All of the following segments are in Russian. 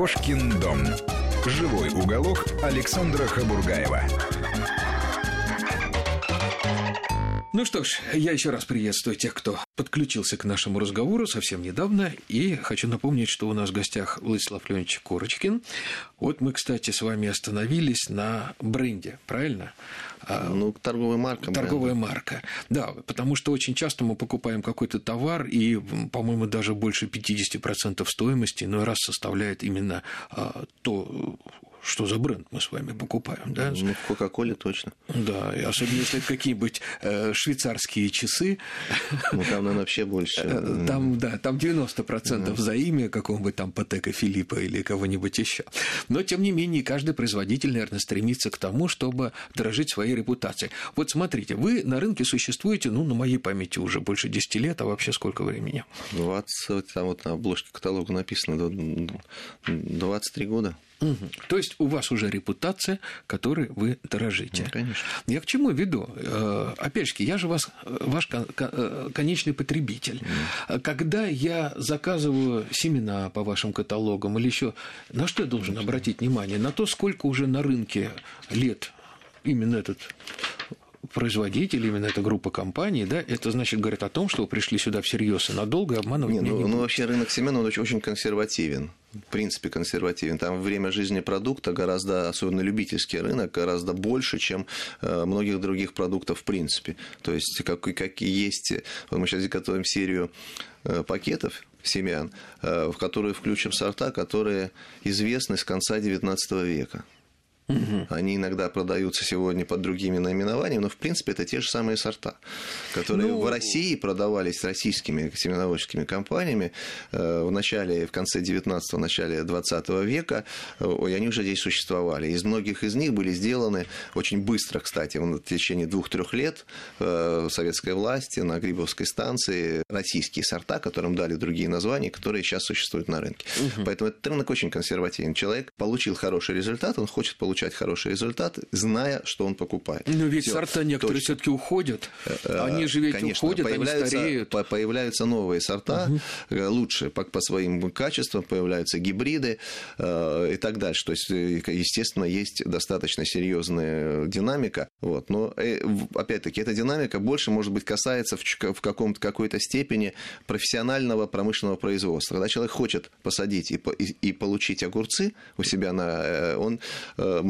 Кошкин дом. Живой уголок Александра Хабургаева. Ну что ж, я еще раз приветствую тех, кто подключился к нашему разговору совсем недавно. И хочу напомнить, что у нас в гостях Владислав Леонидович Корочкин. Вот мы, кстати, с вами остановились на бренде, правильно? А, ну, торговая марка. Торговая бренд. марка. Да, потому что очень часто мы покупаем какой-то товар, и, по-моему, даже больше 50% стоимости иной раз составляет именно а, то, что за бренд мы с вами покупаем, да? Ну, в Кока-Коле точно. Да, и особенно если это какие-нибудь э, швейцарские часы. Ну, там, наверное, вообще больше. Э, там, да, там 90% да. за имя какого-нибудь там Патека Филиппа или кого-нибудь еще. Но, тем не менее, каждый производитель, наверное, стремится к тому, чтобы дорожить своей репутацией. Вот смотрите, вы на рынке существуете, ну, на моей памяти уже больше 10 лет, а вообще сколько времени? 20, там вот на обложке каталога написано, 23 года. Угу. То есть у вас уже репутация, которой вы дорожите. Ну, конечно. Я к чему веду? Э, опять же, я же вас, ваш э, конечный потребитель. Mm. Когда я заказываю семена по вашим каталогам или еще, на что я должен обратить внимание? На то, сколько уже на рынке лет именно этот производитель, именно эта группа компаний, да, это значит говорит о том, что вы пришли сюда всерьез и надолго обманывать не, ну, не ну, вообще рынок семян, он очень, очень консервативен. В принципе, консервативен. Там время жизни продукта гораздо, особенно любительский рынок, гораздо больше, чем э, многих других продуктов в принципе. То есть, как, как и есть, вот мы сейчас готовим серию э, пакетов семян, э, в которые включим сорта, которые известны с конца XIX века. Угу. Они иногда продаются сегодня под другими наименованиями, но в принципе это те же самые сорта, которые ну... в России продавались российскими семеноводческими компаниями э, в начале, в конце 19-го, начале 20 века, э, и они уже здесь существовали. Из многих из них были сделаны очень быстро, кстати, в течение двух-трех лет э, советской власти на Грибовской станции российские сорта, которым дали другие названия, которые сейчас существуют на рынке. Угу. Поэтому этот рынок очень консервативен. Человек получил хороший результат, он хочет получить получать хороший результат, зная, что он покупает. Но ведь Всё. сорта некоторые все таки уходят. Э, э, они же ведь Конечно, уходят, появляются, они стареют. Появляются новые сорта, угу. лучше по, по своим качествам, появляются гибриды э, и так дальше. То есть, естественно, есть достаточно серьезная динамика. Вот. Но, опять-таки, эта динамика больше, может быть, касается в, в каком-то, какой-то степени профессионального промышленного производства. Когда человек хочет посадить и, и, и получить огурцы у себя на... Он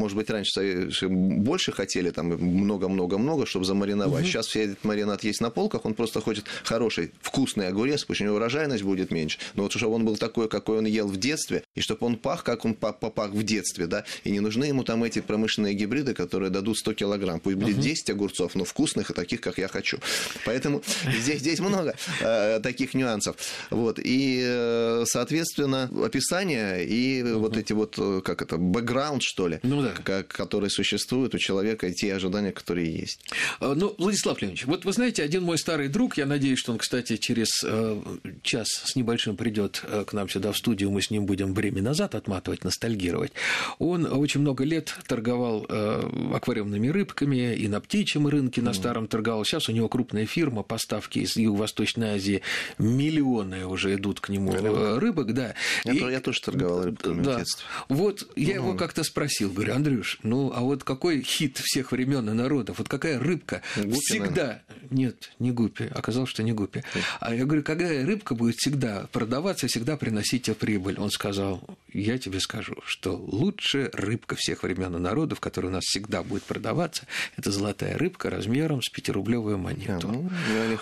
может быть, раньше больше хотели, там много-много-много, чтобы замариновать. Угу. Сейчас все этот маринад есть на полках, он просто хочет хороший, вкусный огурец, пусть у него урожайность будет меньше, но вот чтобы он был такой, какой он ел в детстве, и чтобы он пах, как он попах в детстве, да, и не нужны ему там эти промышленные гибриды, которые дадут 100 килограмм. Пусть будет 10 огурцов, но вкусных и таких, как я хочу. Поэтому здесь, здесь много э, таких нюансов. Вот. И, э, соответственно, описание и вот эти вот, э, как это, бэкграунд, что ли, ну, да. Как, которые существуют у человека, и те ожидания, которые есть. А, ну, Владислав Леонидович, вот вы знаете, один мой старый друг, я надеюсь, что он, кстати, через э, час с небольшим придет э, к нам сюда в студию, мы с ним будем время назад отматывать, ностальгировать. Он очень много лет торговал э, аквариумными рыбками и на птичьем рынке на старом торговал. Сейчас у него крупная фирма, поставки из Юго-Восточной Азии, миллионы уже идут к нему рыбок, рыбок да. Я, и, я тоже торговал рыбками да. в детстве. Вот я его как-то спросил, говорю, Андрюш, ну а вот какой хит всех времен и народов, вот какая рыбка? Гуппи, всегда... Нет, не гуппи, оказалось, что не гуппи. А я говорю, какая рыбка будет всегда продаваться, всегда приносить тебе прибыль? Он сказал, я тебе скажу, что лучшая рыбка всех времен и народов, которая у нас всегда будет продаваться, это золотая рыбка размером с пятирублевую монету. А, ну,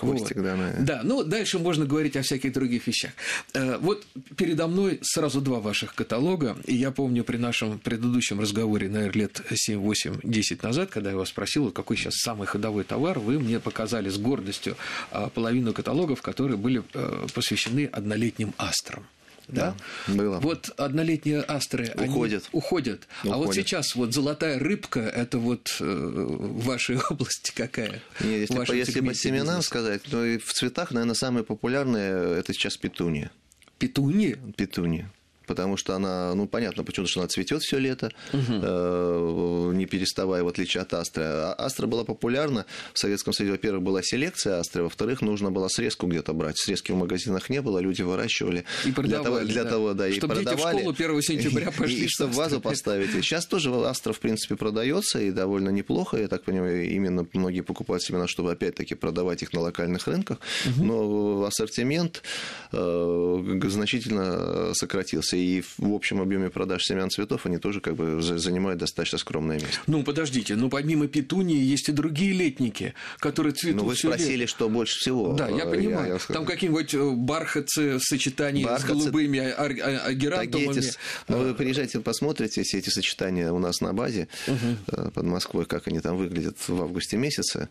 вот. да, наверное. Да, ну дальше можно говорить о всяких других вещах. Э, вот передо мной сразу два ваших каталога, и я помню при нашем предыдущем разговоре разговоре, наверное, лет 7, 8, 10 назад, когда я вас спросил, какой сейчас самый ходовой товар, вы мне показали с гордостью а, половину каталогов, которые были э, посвящены однолетним астрам. Да, да было. Вот однолетние астры уходят. Они уходят. уходят. А вот сейчас вот золотая рыбка это вот э, в вашей области какая? Не, если, по, если по семенам сказать, то и в цветах, наверное, самые популярные это сейчас петуния. Петуния? Петуния. Потому что она, ну, понятно, почему что она цветет все лето, угу. не переставая, в отличие от астры. А астра была популярна. В Советском Союзе, во-первых, была селекция астры, во-вторых, нужно было срезку где-то брать. Срезки в магазинах не было, люди выращивали. И продавали, для того, для да. того да, чтобы и продавали. дети в школу 1 сентября пошли. И, и чтобы вазу поставить. Сейчас тоже астра, в принципе, продается и довольно неплохо. Я так понимаю, именно многие покупают семена, чтобы опять-таки продавать их на локальных рынках. Угу. Но ассортимент э, значительно сократился. И в общем объеме продаж семян цветов они тоже как бы занимают достаточно скромное место. Ну, подождите, ну помимо петунии есть и другие летники, которые цветут Ну, вы спросили, лет. что больше всего. Да, я понимаю. Я, я Там какие-нибудь э, бархатцы в сочетании бархатцы, с голубыми агерантумами. Ну, вы приезжайте, посмотрите все эти сочетания у нас на базе угу. под Москвой, как они там выглядят в августе месяце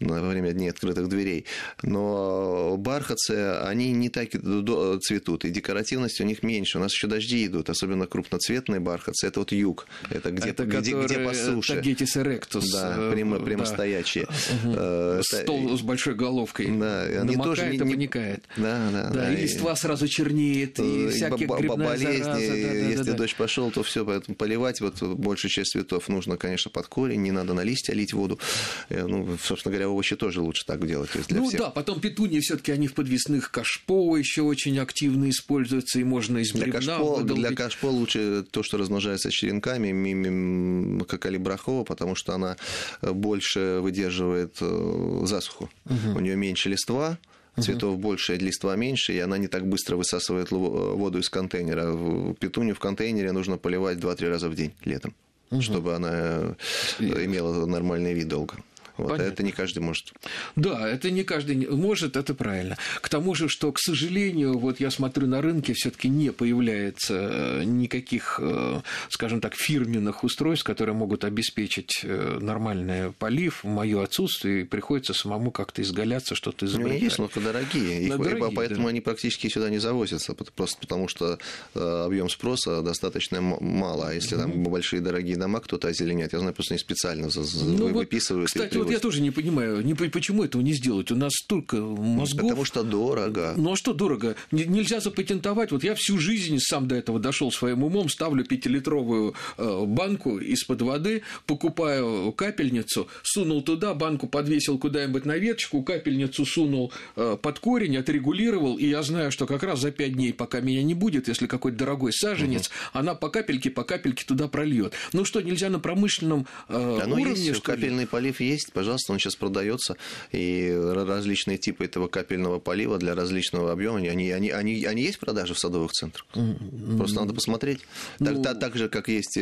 во время дней открытых дверей. Но бархатцы, они не так цветут, и декоративность у них меньше. У нас еще дожди идут, особенно крупноцветные бархатцы. Это вот юг, это где, это где, где по суше. Тагетис эректус. Да, прямо, прямо да. стоячие. Угу. Это... Стол с большой головкой. Да, они Намокает тоже не, и поникает. Да, да, да. да. И листва сразу чернеет, и, и всякие грибная болезни. Зараза, да, да, Если да, да. дождь пошел, то все, поэтому поливать вот большую часть цветов нужно, конечно, под корень, не надо на листья лить воду. Ну, собственно говоря, овощи тоже лучше так делать. Ну всех. да, потом петунии все-таки они в подвесных кашпо еще очень активно используются, и можно из бревна кашпо, выдолбить. для кашпо лучше то, что размножается черенками, как алибрахова, потому что она больше выдерживает э, засуху. Угу. У нее меньше листва, цветов угу. больше, листва меньше, и она не так быстро высасывает воду из контейнера. Петунью в контейнере нужно поливать 2-3 раза в день летом, угу. чтобы она имела нормальный вид долго. Вот, а это не каждый может. Да, это не каждый может, это правильно. К тому же, что, к сожалению, вот я смотрю на рынке, все-таки не появляется никаких, скажем так, фирменных устройств, которые могут обеспечить нормальный полив. В мое отсутствие приходится самому как-то изгаляться, что-то изобретать. Ну, есть, но дорогие. Их, дорогие поэтому да. они практически сюда не завозятся, просто потому что объем спроса достаточно мало. А если mm-hmm. там большие дорогие дома кто-то озеленяет, я знаю, просто не специально ну, Вот, выписывают. кстати, вот я тоже не понимаю, не, почему этого не сделать? У нас столько мозгов. Потому что дорого. Ну а что дорого? Нельзя запатентовать. Вот я всю жизнь сам до этого дошел своим умом, ставлю пятилитровую банку из-под воды, покупаю капельницу, сунул туда, банку подвесил куда-нибудь на веточку, капельницу сунул под корень, отрегулировал, и я знаю, что как раз за пять дней, пока меня не будет, если какой-то дорогой саженец, угу. она по капельке, по капельке туда прольет. Ну что, нельзя на промышленном да, уровне? Ну, есть, что капельный полив есть, пожалуйста, он сейчас продается, и различные типы этого капельного полива для различного объема, они, они, они, они есть в продаже в садовых центрах. Просто надо посмотреть. Так, ну... так, так же, как есть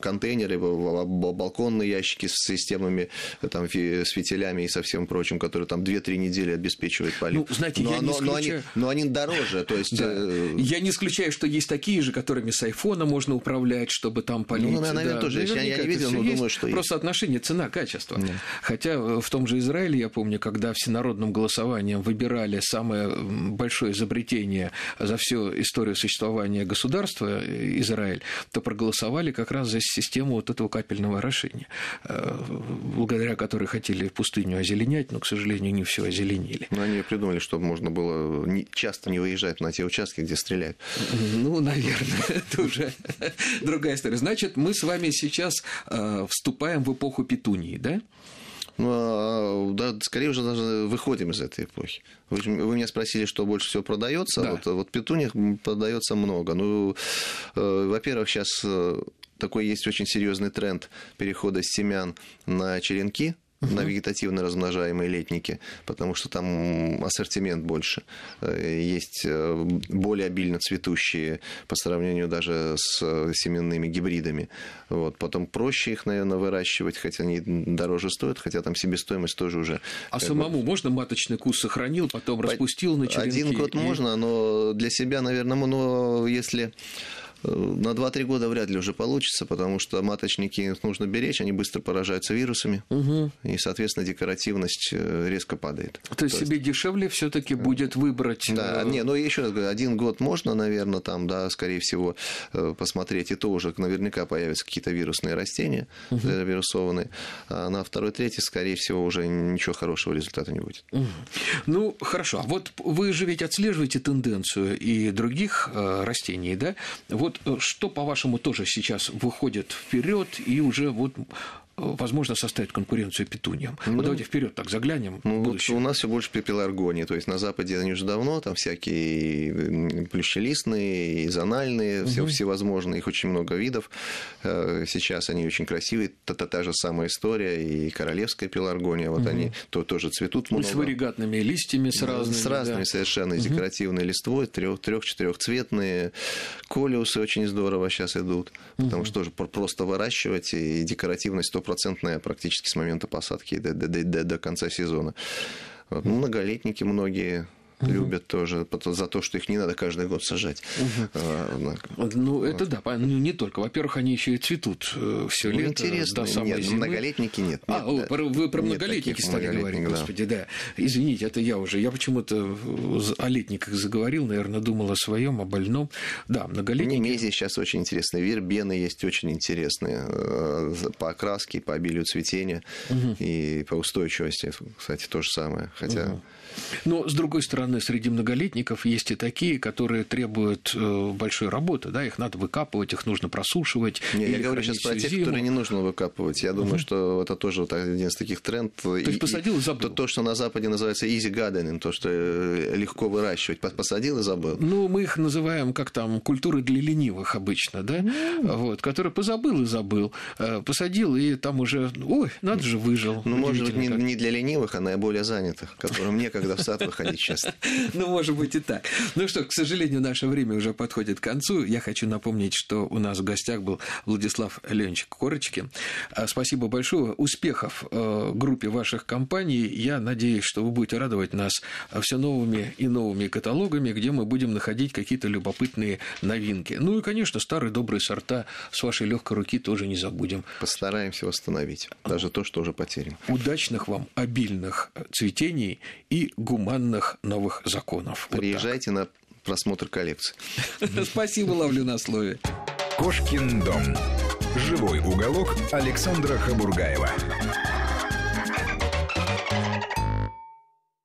контейнеры, балконные ящики с системами, там, с фитилями и со всем прочим, которые там 2-3 недели обеспечивают полив. Ну, знаете, но, я но, не исключаю... но, они, но они дороже, то есть... Да. Я не исключаю, что есть такие же, которыми с айфона можно управлять, чтобы там полить. Ну, наверное, да. тоже есть. Я, не видел, но думаю, что Просто есть. отношение цена-качество. Да. Хотя в том же Израиле, я помню, когда всенародным голосованием выбирали самое большое изобретение за всю историю существования государства Израиль, то проголосовали как раз за систему вот этого капельного орошения, благодаря которой хотели пустыню озеленять, но, к сожалению, не все озеленили. Но они придумали, чтобы можно было часто не выезжать на те участки, где стреляют. Ну, наверное, это уже другая история. Значит, мы с вами сейчас вступаем в эпоху петунии, да? Ну, да, скорее уже даже выходим из этой эпохи. Вы, вы меня спросили, что больше всего продается. Да. Вот, вот петуних продается много. Ну, э, во-первых, сейчас такой есть очень серьезный тренд перехода с семян на черенки на вегетативно размножаемые летники, потому что там ассортимент больше. Есть более обильно цветущие по сравнению даже с семенными гибридами. Вот. Потом проще их, наверное, выращивать, хотя они дороже стоят, хотя там себестоимость тоже уже... А самому бы... можно маточный кус сохранил, потом распустил на черенки? Один год и... можно, но для себя, наверное, но если на 2-3 года вряд ли уже получится, потому что маточники нужно беречь, они быстро поражаются вирусами, угу. и, соответственно, декоративность э, резко падает. То, То есть себе дешевле все-таки будет выбрать. Да, не, ну еще раз говорю, один год можно, наверное, там, да, скорее всего, посмотреть, и то уже наверняка появятся какие-то вирусные растения, угу. вирусованные, а на второй, третий, скорее всего, уже ничего хорошего результата не будет. Угу. Ну, хорошо. А вот вы же ведь отслеживаете тенденцию и других э, растений, да? Вот э, что, по-вашему, тоже сейчас выходит вперед и уже вот возможно составить конкуренцию петуниям. Ну, вот давайте вперед так заглянем. Ну, вот у нас все больше пепеларгонии. То есть на Западе они уже давно, там всякие плющелистные, и зональные, угу. все, всевозможные, их очень много видов. Э, сейчас они очень красивые. Та, -та, та же самая история, и королевская пеларгония. Вот угу. они то, тоже цветут много. с варигатными листьями, с разными. С разными да. совершенно, угу. декоративной листвой, трех-четырехцветные. Колиусы очень здорово сейчас идут, потому угу. что тоже просто выращивать и декоративность 100% стопроцентная практически с момента посадки до, до, до, до конца сезона. Многолетники многие угу. любят тоже за то, что их не надо каждый год сажать. Угу. Ну, это да, ну, не только. Во-первых, они еще и цветут э, все ну, лето интересно. до самой нет, зимы. Многолетники нет. А, нет, да. вы про многолетники стали говорить, да. господи, да. Извините, это я уже. Я почему-то о летниках заговорил, наверное, думал о своем, о больном. Да, многолетники. Немези сейчас очень интересные. Вербены есть очень интересные э, по окраске, по обилию цветения угу. и по устойчивости, кстати, то же самое. Хотя угу. Но, с другой стороны, среди многолетников есть и такие, которые требуют э, большой работы, да, их надо выкапывать, их нужно просушивать. Не, я говорю сейчас про тех, зиму. которые не нужно выкапывать. Я думаю, угу. что это тоже вот один из таких трендов. То есть посадил и забыл. То, то, что на Западе называется easy gardening, то, что э, легко выращивать. Посадил и забыл. Ну, мы их называем, как там, культуры для ленивых обычно, да, mm. вот, который позабыл и забыл, э, посадил, и там уже, ой, надо же, выжил. Ну, может быть, не, не для ленивых, а наиболее занятых, которым некогда когда в сад выходить часто. Ну, может быть и так. Ну что, к сожалению, наше время уже подходит к концу. Я хочу напомнить, что у нас в гостях был Владислав Ленчик Корочки. А, спасибо большое. Успехов э, группе ваших компаний. Я надеюсь, что вы будете радовать нас все новыми и новыми каталогами, где мы будем находить какие-то любопытные новинки. Ну и, конечно, старые добрые сорта с вашей легкой руки тоже не забудем. Постараемся восстановить даже то, что уже потеряно. Удачных вам обильных цветений и гуманных новых законов. Приезжайте вот на просмотр коллекции. Спасибо, ловлю на слове. Кошкин дом. Живой уголок Александра Хабургаева.